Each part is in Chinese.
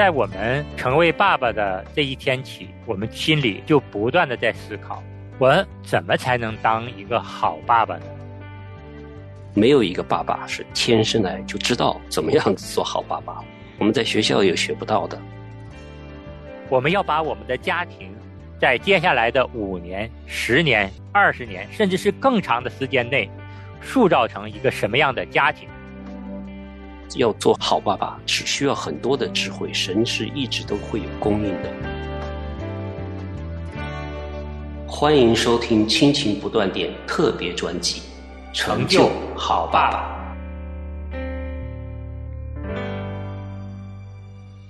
在我们成为爸爸的这一天起，我们心里就不断的在思考：我怎么才能当一个好爸爸呢？没有一个爸爸是天生来就知道怎么样做好爸爸，我们在学校也学不到的。我们要把我们的家庭，在接下来的五年、十年、二十年，甚至是更长的时间内，塑造成一个什么样的家庭？要做好爸爸，是需要很多的智慧，神是一直都会有供应的。欢迎收听《亲情不断电》特别专辑。成就好爸爸，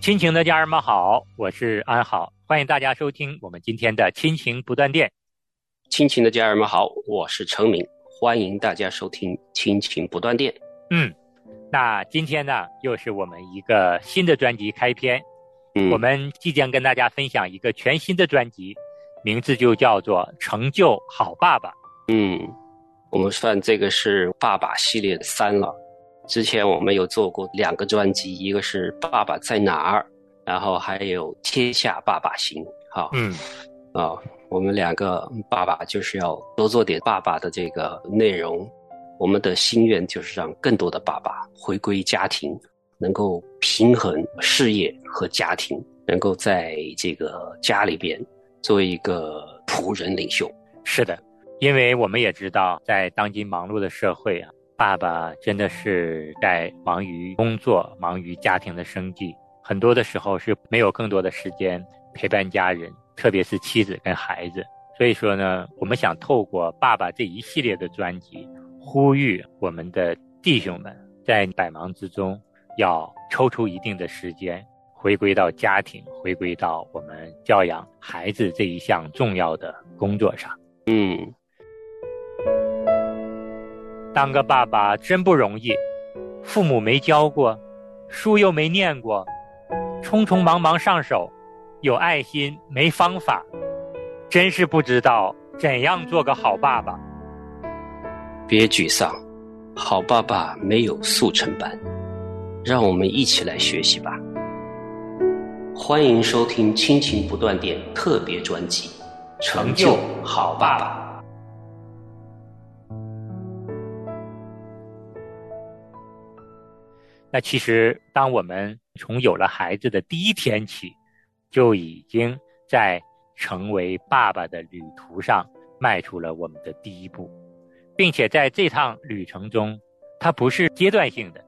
亲情的家人们好，我是安好，欢迎大家收听我们今天的亲情不断电。亲情的家人们好，我是程明，欢迎大家收听亲情不断电。嗯，那今天呢，又是我们一个新的专辑开篇。嗯，我们即将跟大家分享一个全新的专辑，名字就叫做《成就好爸爸》。嗯。我们算这个是爸爸系列的三了。之前我们有做过两个专辑，一个是《爸爸在哪儿》，然后还有《天下爸爸行》。好，嗯，啊，我们两个爸爸就是要多做点爸爸的这个内容。我们的心愿就是让更多的爸爸回归家庭，能够平衡事业和家庭，能够在这个家里边做一个仆人领袖。是的。因为我们也知道，在当今忙碌的社会啊，爸爸真的是在忙于工作、忙于家庭的生计，很多的时候是没有更多的时间陪伴家人，特别是妻子跟孩子。所以说呢，我们想透过爸爸这一系列的专辑，呼吁我们的弟兄们在百忙之中，要抽出一定的时间，回归到家庭，回归到我们教养孩子这一项重要的工作上。嗯。当个爸爸真不容易，父母没教过，书又没念过，匆匆忙忙上手，有爱心没方法，真是不知道怎样做个好爸爸。别沮丧，好爸爸没有速成班，让我们一起来学习吧。欢迎收听《亲情不断电》特别专辑《成就好爸爸》。那其实，当我们从有了孩子的第一天起，就已经在成为爸爸的旅途上迈出了我们的第一步，并且在这趟旅程中，它不是阶段性的，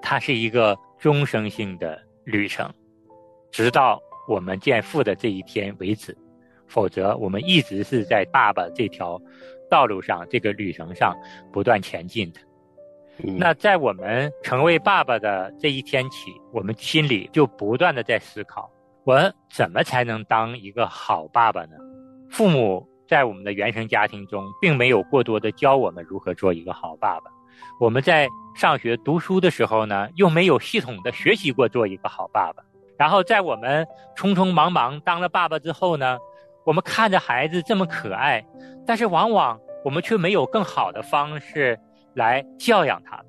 它是一个终生性的旅程，直到我们见父的这一天为止，否则我们一直是在爸爸这条道路上、这个旅程上不断前进的。那在我们成为爸爸的这一天起，我们心里就不断的在思考：我怎么才能当一个好爸爸呢？父母在我们的原生家庭中，并没有过多的教我们如何做一个好爸爸。我们在上学读书的时候呢，又没有系统的学习过做一个好爸爸。然后在我们匆匆忙忙当了爸爸之后呢，我们看着孩子这么可爱，但是往往我们却没有更好的方式。来教养他们，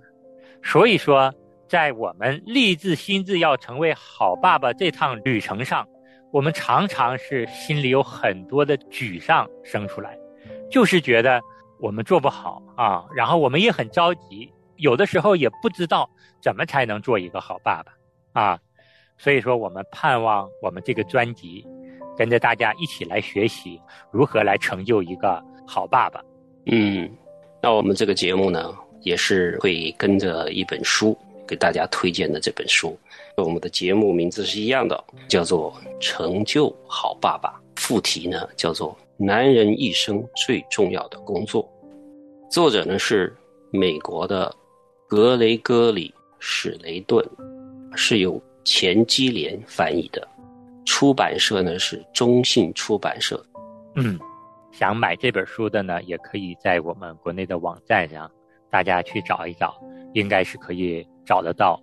所以说，在我们立志心智要成为好爸爸这趟旅程上，我们常常是心里有很多的沮丧生出来，就是觉得我们做不好啊，然后我们也很着急，有的时候也不知道怎么才能做一个好爸爸啊，所以说我们盼望我们这个专辑，跟着大家一起来学习如何来成就一个好爸爸，嗯。那我们这个节目呢，也是会跟着一本书给大家推荐的。这本书，我们的节目名字是一样的，叫做《成就好爸爸》，副题呢叫做《男人一生最重要的工作》。作者呢是美国的格雷戈里·史雷顿，是由钱基莲翻译的，出版社呢是中信出版社。嗯。想买这本书的呢，也可以在我们国内的网站上，大家去找一找，应该是可以找得到。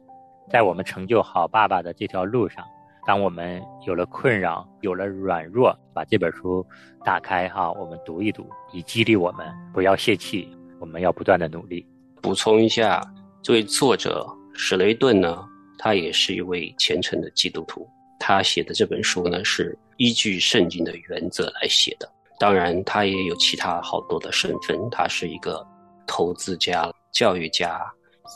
在我们成就好爸爸的这条路上，当我们有了困扰、有了软弱，把这本书打开哈，我们读一读，以激励我们不要泄气，我们要不断的努力。补充一下，这位作者史雷顿呢，他也是一位虔诚的基督徒，他写的这本书呢，是依据圣经的原则来写的。当然，他也有其他好多的身份，他是一个投资家、教育家，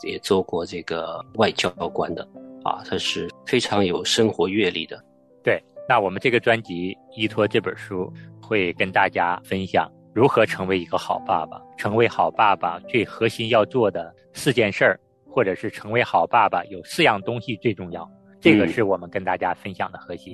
也做过这个外交官的，啊，他是非常有生活阅历的。对，那我们这个专辑依托这本书，会跟大家分享如何成为一个好爸爸。成为好爸爸最核心要做的四件事儿，或者是成为好爸爸有四样东西最重要。这个是我们跟大家分享的核心。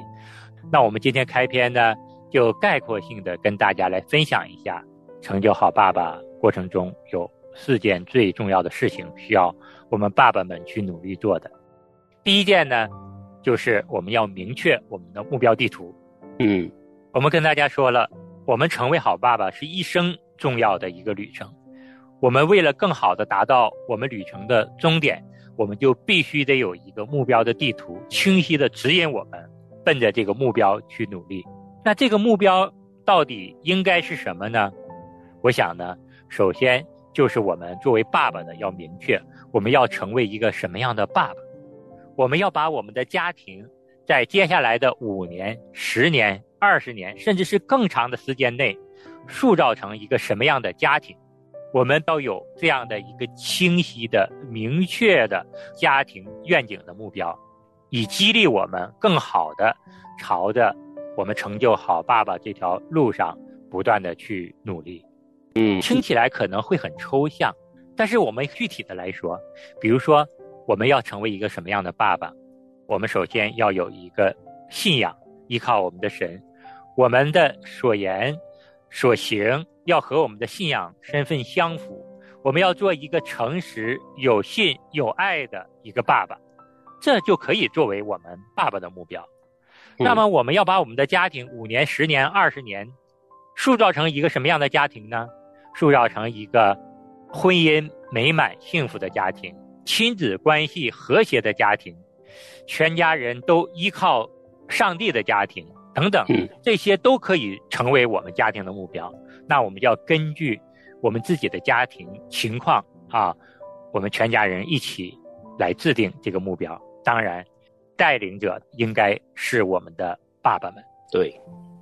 那我们今天开篇呢，就概括性的跟大家来分享一下，成就好爸爸过程中有四件最重要的事情需要我们爸爸们去努力做的。第一件呢，就是我们要明确我们的目标地图。嗯，我们跟大家说了，我们成为好爸爸是一生重要的一个旅程。我们为了更好的达到我们旅程的终点。我们就必须得有一个目标的地图，清晰的指引我们奔着这个目标去努力。那这个目标到底应该是什么呢？我想呢，首先就是我们作为爸爸的要明确，我们要成为一个什么样的爸爸。我们要把我们的家庭在接下来的五年、十年、二十年，甚至是更长的时间内，塑造成一个什么样的家庭。我们要有这样的一个清晰的、明确的家庭愿景的目标，以激励我们更好的朝着我们成就好爸爸这条路上不断的去努力。嗯，听起来可能会很抽象，但是我们具体的来说，比如说我们要成为一个什么样的爸爸，我们首先要有一个信仰，依靠我们的神，我们的所言所行。要和我们的信仰身份相符，我们要做一个诚实、有信、有爱的一个爸爸，这就可以作为我们爸爸的目标。那么，我们要把我们的家庭五年、十年、二十年塑造成一个什么样的家庭呢？塑造成一个婚姻美满、幸福的家庭，亲子关系和谐的家庭，全家人都依靠上帝的家庭等等，这些都可以成为我们家庭的目标。那我们要根据我们自己的家庭情况啊，我们全家人一起来制定这个目标。当然，带领者应该是我们的爸爸们。对，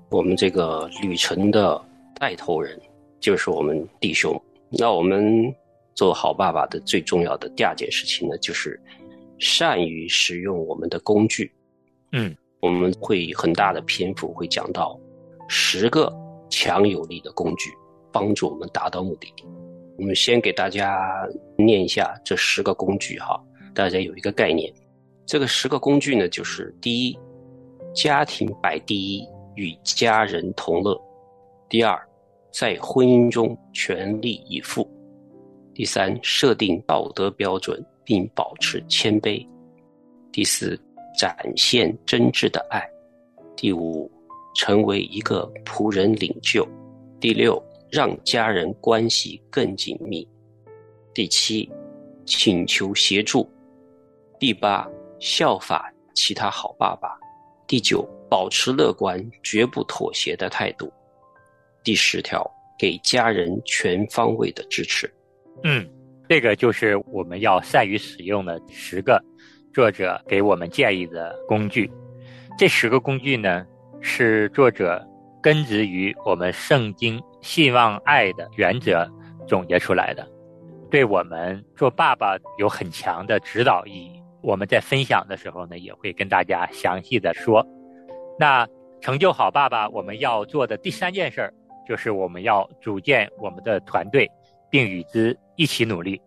我们这个旅程的带头人就是我们弟兄。那我们做好爸爸的最重要的第二件事情呢，就是善于使用我们的工具。嗯，我们会很大的篇幅会讲到十个。强有力的工具，帮助我们达到目的。我们先给大家念一下这十个工具哈，大家有一个概念。这个十个工具呢，就是第一，家庭摆第一，与家人同乐；第二，在婚姻中全力以赴；第三，设定道德标准并保持谦卑；第四，展现真挚的爱；第五。成为一个仆人领袖，第六，让家人关系更紧密；第七，请求协助；第八，效法其他好爸爸；第九，保持乐观，绝不妥协的态度；第十条，给家人全方位的支持。嗯，这个就是我们要善于使用的十个作者给我们建议的工具。这十个工具呢？是作者根植于我们圣经信望爱的原则总结出来的，对我们做爸爸有很强的指导意义。我们在分享的时候呢，也会跟大家详细的说。那成就好爸爸，我们要做的第三件事儿，就是我们要组建我们的团队，并与之一起努力。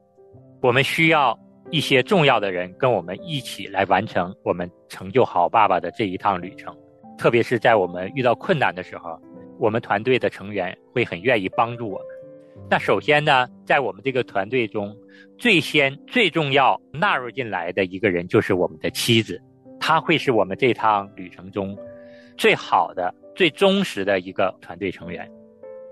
我们需要一些重要的人跟我们一起来完成我们成就好爸爸的这一趟旅程。特别是在我们遇到困难的时候，我们团队的成员会很愿意帮助我们。那首先呢，在我们这个团队中，最先最重要纳入进来的一个人就是我们的妻子，她会是我们这趟旅程中最好的、最忠实的一个团队成员。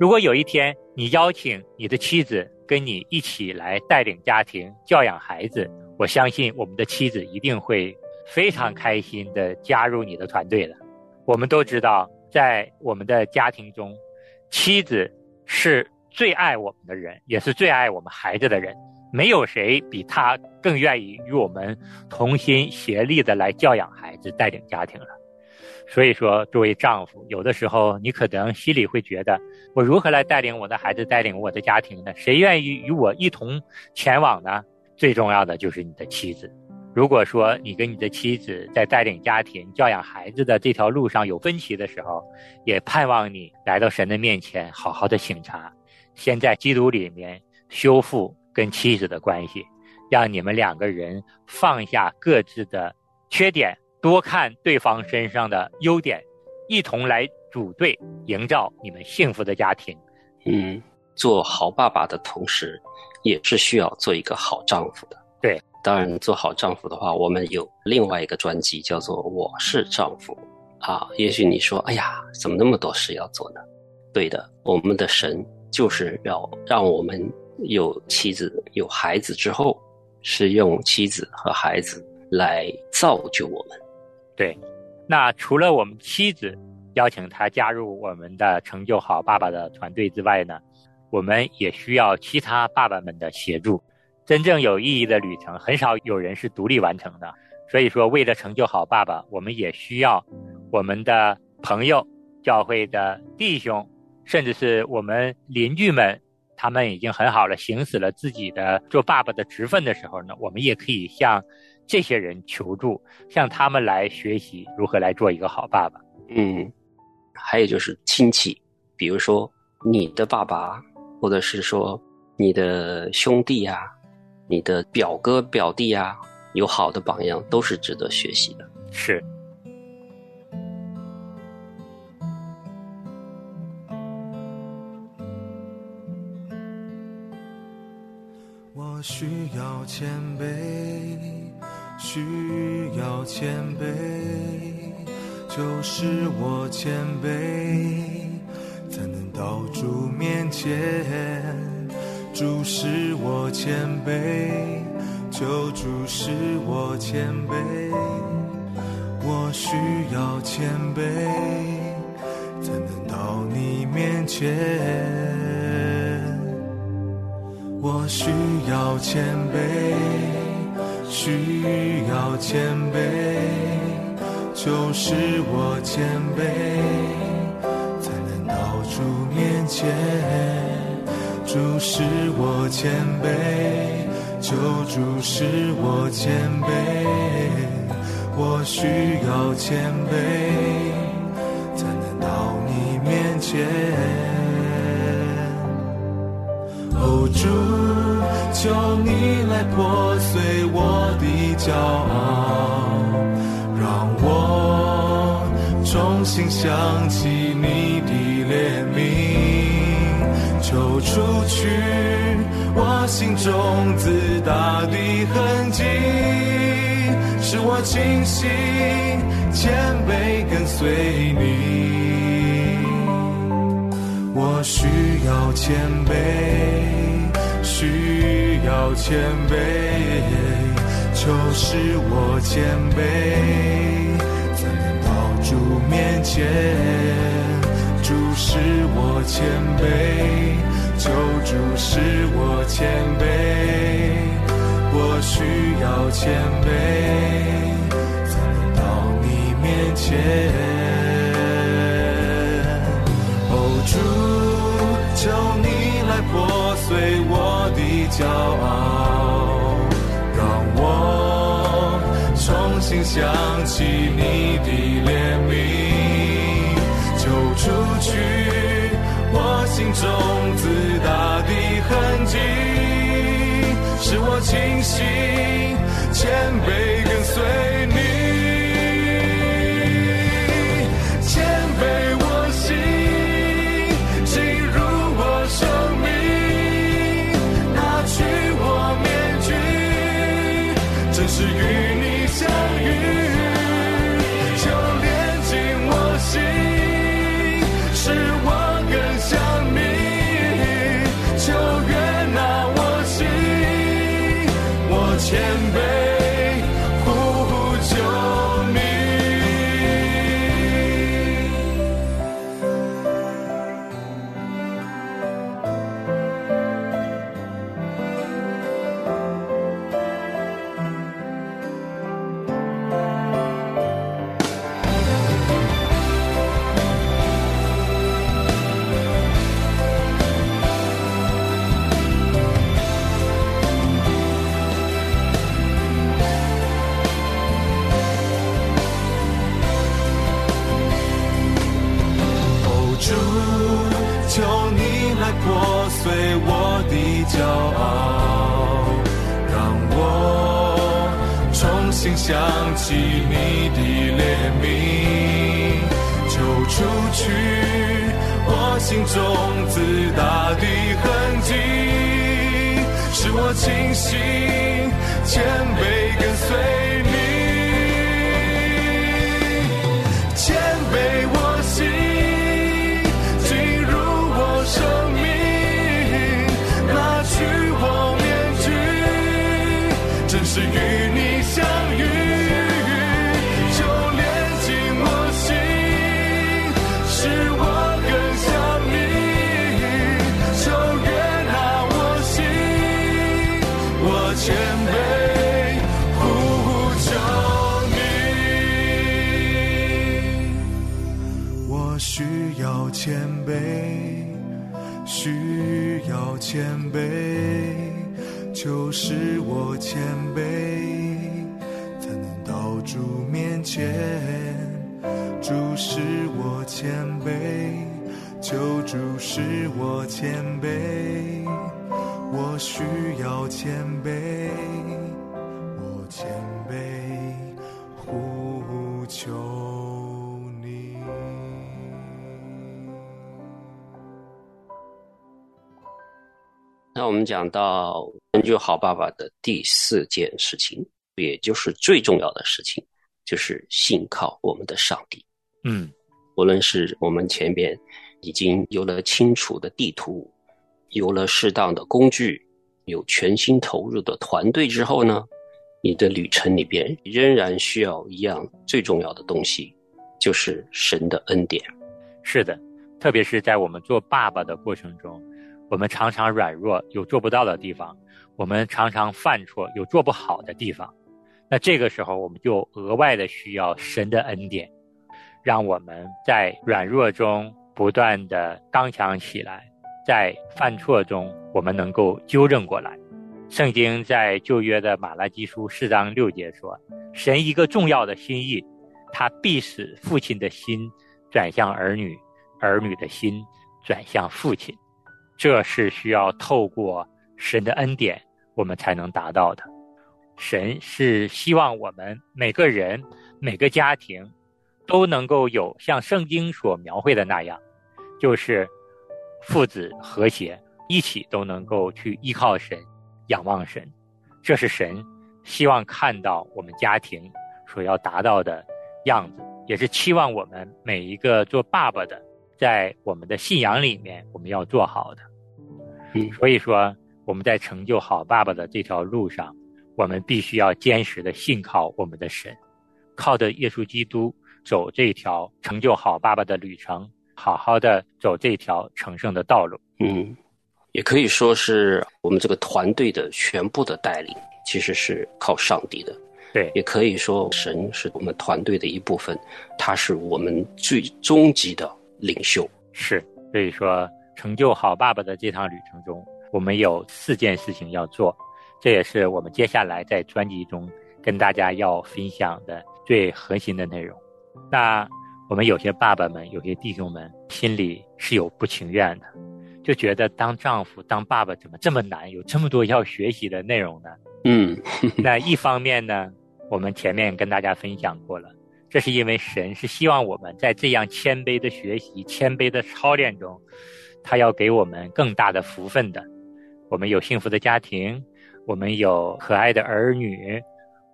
如果有一天你邀请你的妻子跟你一起来带领家庭、教养孩子，我相信我们的妻子一定会非常开心的加入你的团队的。我们都知道，在我们的家庭中，妻子是最爱我们的人，也是最爱我们孩子的人。没有谁比他更愿意与我们同心协力的来教养孩子、带领家庭了。所以说，作为丈夫，有的时候你可能心里会觉得，我如何来带领我的孩子，带领我的家庭呢？谁愿意与我一同前往呢？最重要的就是你的妻子。如果说你跟你的妻子在带领家庭、教养孩子的这条路上有分歧的时候，也盼望你来到神的面前，好好的省察，先在基督里面修复跟妻子的关系，让你们两个人放下各自的缺点。多看对方身上的优点，一同来组队，营造你们幸福的家庭。嗯，做好爸爸的同时，也是需要做一个好丈夫的。对，当然做好丈夫的话，我们有另外一个专辑叫做《我是丈夫》啊。也许你说，哎呀，怎么那么多事要做呢？对的，我们的神就是要让我们有妻子、有孩子之后，是用妻子和孩子来造就我们。对，那除了我们妻子邀请他加入我们的成就好爸爸的团队之外呢，我们也需要其他爸爸们的协助。真正有意义的旅程，很少有人是独立完成的。所以说，为了成就好爸爸，我们也需要我们的朋友、教会的弟兄，甚至是我们邻居们，他们已经很好了，行使了自己的做爸爸的职分的时候呢，我们也可以向。这些人求助，向他们来学习如何来做一个好爸爸。嗯，还有就是亲戚，比如说你的爸爸，或者是说你的兄弟啊，你的表哥表弟啊，有好的榜样，都是值得学习的。是。我需要谦卑。需要谦卑，就是我谦卑，才能到主面前。主使我谦卑，求主使我谦卑。我需要谦卑，才能到你面前。我需要谦卑。需要谦卑，就是我谦卑，才能到主面前。主是我谦卑，求主是我谦卑。我需要谦卑，才能到你面前。求，主。求你来破碎我的骄傲，让我重新想起你的怜悯，求除去我心中自大的痕迹，使我清醒谦卑跟随你。我需要谦卑，需。要谦卑，求使我谦卑，才能到主面前。主使我谦卑，求主使我谦卑。我需要谦卑，才能到你面前。哦，主，求你破碎我的。骄傲，让我重新想起你的怜悯，就除去我心中自大的痕迹，使我清醒谦卑跟随去。我心中自大的痕迹，使我清醒谦卑跟随。就是我谦卑，才能到主面前。主使我谦卑，求主使我谦卑，我需要谦卑，我们讲到成就好爸爸的第四件事情，也就是最重要的事情，就是信靠我们的上帝。嗯，无论是我们前边已经有了清楚的地图，有了适当的工具，有全心投入的团队之后呢，你的旅程里边仍然需要一样最重要的东西，就是神的恩典。是的，特别是在我们做爸爸的过程中，我们常常软弱，有做不到的地方；我们常常犯错，有做不好的地方。那这个时候，我们就额外的需要神的恩典，让我们在软弱中不断的刚强起来，在犯错中我们能够纠正过来。圣经在旧约的马拉基书四章六节说：“神一个重要的心意，他必使父亲的心转向儿女，儿女的心转向父亲。”这是需要透过神的恩典，我们才能达到的。神是希望我们每个人、每个家庭都能够有像圣经所描绘的那样，就是父子和谐，一起都能够去依靠神、仰望神。这是神希望看到我们家庭所要达到的样子，也是期望我们每一个做爸爸的，在我们的信仰里面我们要做好的。嗯所以说，我们在成就好爸爸的这条路上，我们必须要坚实的信靠我们的神，靠着耶稣基督走这条成就好爸爸的旅程，好好的走这条成圣的道路。嗯，也可以说是我们这个团队的全部的带领，其实是靠上帝的。对，也可以说神是我们团队的一部分，他是我们最终极的领袖。是，所以说成就好爸爸的这趟旅程中，我们有四件事情要做，这也是我们接下来在专辑中跟大家要分享的最核心的内容。那我们有些爸爸们、有些弟兄们心里是有不情愿的，就觉得当丈夫、当爸爸怎么这么难，有这么多要学习的内容呢？嗯 那一方面呢，我们前面跟大家分享过了，这是因为神是希望我们在这样谦卑的学习、谦卑的操练中，他要给我们更大的福分的。我们有幸福的家庭，我们有可爱的儿女，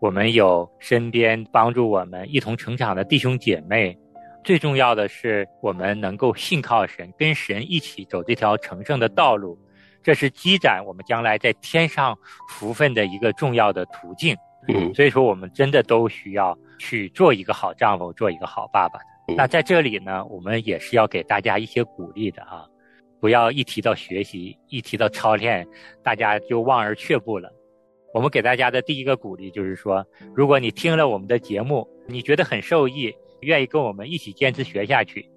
我们有身边帮助我们一同成长的弟兄姐妹。最重要的是，我们能够信靠神，跟神一起走这条成圣的道路。这是积攒我们将来在天上福分的一个重要的途径。嗯所以说，我们真的都需要去做一个好丈夫，做一个好爸爸的。嗯那在这里呢，我们也是要给大家一些鼓励的啊，不要一提到学习，一提到操练，大家就望而却步了。我们给大家的第一个鼓励就是说，如果你听了我们的节目，你觉得很受益，愿意跟我们一起坚持学下去，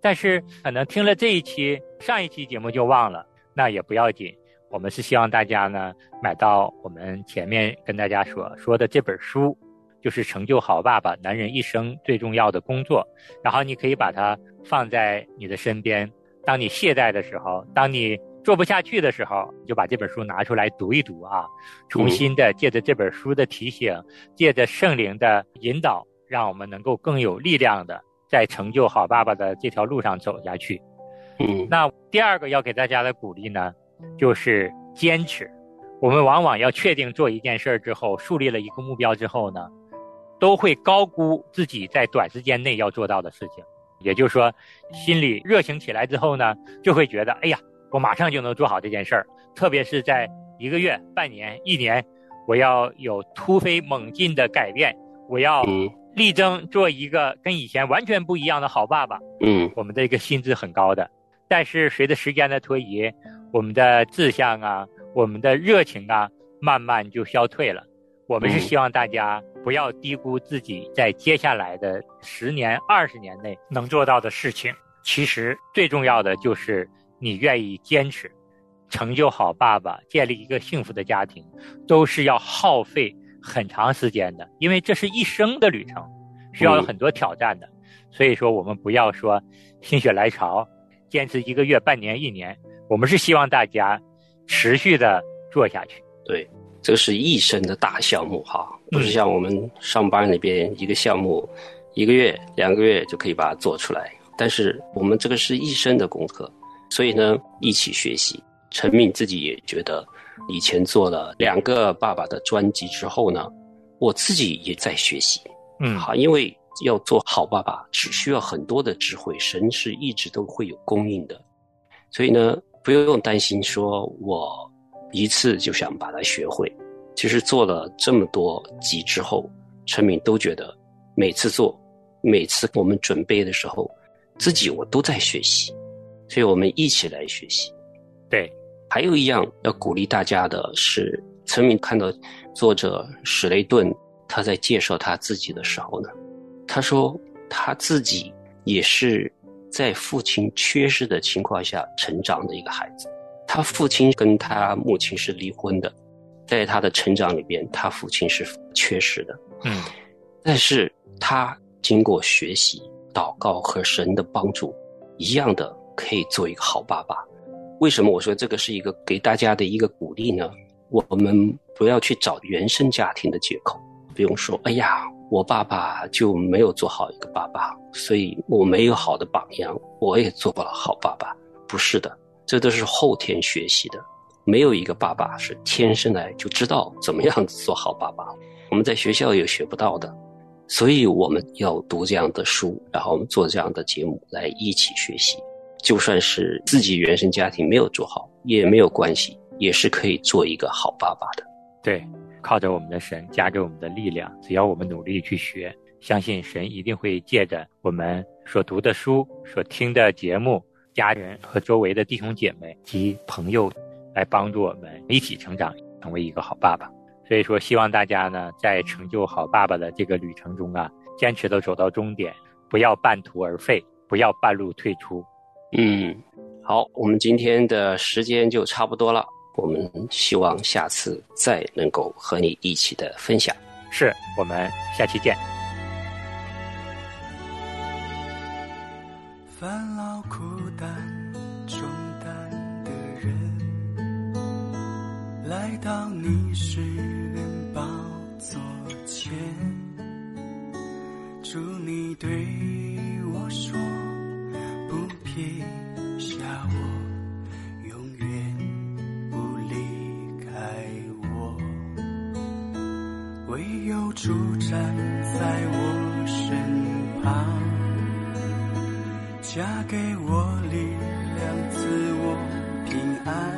但是可能听了这一期、上一期节目就忘了，那也不要紧。我们是希望大家呢买到我们前面跟大家所说的这本书，就是《成就好爸爸：男人一生最重要的工作》。然后你可以把它放在你的身边，当你懈怠的时候，当你做不下去的时候，就把这本书拿出来读一读啊，重新的借着这本书的提醒，借着圣灵的引导，让我们能够更有力量的在成就好爸爸的这条路上走下去。嗯，那第二个要给大家的鼓励呢，就是坚持。我们往往要确定做一件事儿之后，树立了一个目标之后呢，都会高估自己在短时间内要做到的事情。也就是说，心里热情起来之后呢，就会觉得，哎呀，我马上就能做好这件事儿。特别是在一个月、半年、一年，我要有突飞猛进的改变，我要力争做一个跟以前完全不一样的好爸爸。嗯，我们的一个心智很高的，但是随着时间的推移，我们的志向啊，我们的热情啊，慢慢就消退了。我们是希望大家不要低估自己在接下来的十年、二十年内能做到的事情。其实最重要的就是你愿意坚持，成就好爸爸，建立一个幸福的家庭，都是要耗费很长时间的，因为这是一生的旅程，需要有很多挑战的。所以说，我们不要说心血来潮，坚持一个月、半年、一年，我们是希望大家持续的做下去。对。这个是一生的大项目哈，不是像我们上班那边一个项目，一个月、两个月就可以把它做出来。但是我们这个是一生的功课，所以呢，一起学习。陈敏自己也觉得，以前做了两个爸爸的专辑之后呢，我自己也在学习。嗯，好，因为要做好爸爸，只需要很多的智慧，神是一直都会有供应的。所以呢，不用担心说我。一次就想把它学会，其实做了这么多集之后，陈敏都觉得每次做，每次我们准备的时候，自己我都在学习，所以我们一起来学习。对，还有一样要鼓励大家的是，陈敏看到作者史雷顿他在介绍他自己的时候呢，他说他自己也是在父亲缺失的情况下成长的一个孩子。他父亲跟他母亲是离婚的，在他的成长里边，他父亲是缺失的。嗯，但是他经过学习、祷告和神的帮助，一样的可以做一个好爸爸。为什么我说这个是一个给大家的一个鼓励呢？我们不要去找原生家庭的借口，不用说，哎呀，我爸爸就没有做好一个爸爸，所以我没有好的榜样，我也做不了好爸爸。不是的。这都是后天学习的，没有一个爸爸是天生来就知道怎么样做好爸爸。我们在学校也学不到的，所以我们要读这样的书，然后我们做这样的节目来一起学习。就算是自己原生家庭没有做好，也没有关系，也是可以做一个好爸爸的。对，靠着我们的神，加着我们的力量，只要我们努力去学，相信神一定会借着我们所读的书、所听的节目。家人和周围的弟兄姐妹及朋友，来帮助我们一起成长，成为一个好爸爸。所以说，希望大家呢，在成就好爸爸的这个旅程中啊，坚持的走到终点，不要半途而废，不要半路退出。嗯，好，我们今天的时间就差不多了，我们希望下次再能够和你一起的分享。是我们下期见。烦恼苦担重担的人，来到你世人宝座前，祝你对我说，不撇下我，永远不离开我，唯有主站在我身旁。嫁给，我平